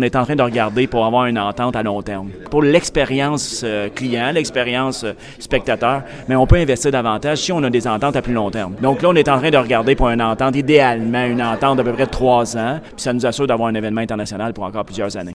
On est en train de regarder pour avoir une entente à long terme. Pour l'expérience euh, client, l'expérience euh, spectateur, mais on peut investir davantage si on a des ententes à plus long terme. Donc là, on est en train de regarder pour une entente, idéalement une entente d'à peu près trois ans, puis ça nous assure d'avoir un événement international pour encore plusieurs années.